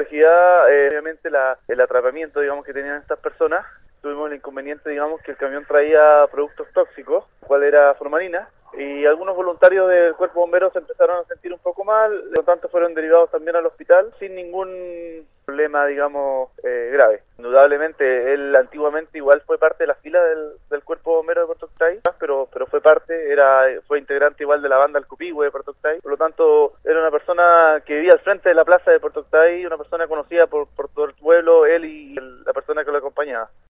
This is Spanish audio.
complejidad, eh, obviamente, el atrapamiento, digamos, que tenían estas personas. Tuvimos el inconveniente, digamos, que el camión traía productos tóxicos, cual era formalina, y algunos voluntarios del cuerpo bombero se empezaron a sentir un poco mal, por lo tanto fueron derivados también al hospital sin ningún problema, digamos, eh, grave. Indudablemente, él antiguamente igual fue parte de la fila del, del cuerpo bombero de Puerto Octay, pero, pero fue parte, era, fue integrante igual de la banda El Cupigüe de Puerto Octay, por lo tanto era una persona que vivía al frente de la plaza de Puerto Octay, una persona conocida por, por todo el pueblo, él y la persona que lo acompañaba.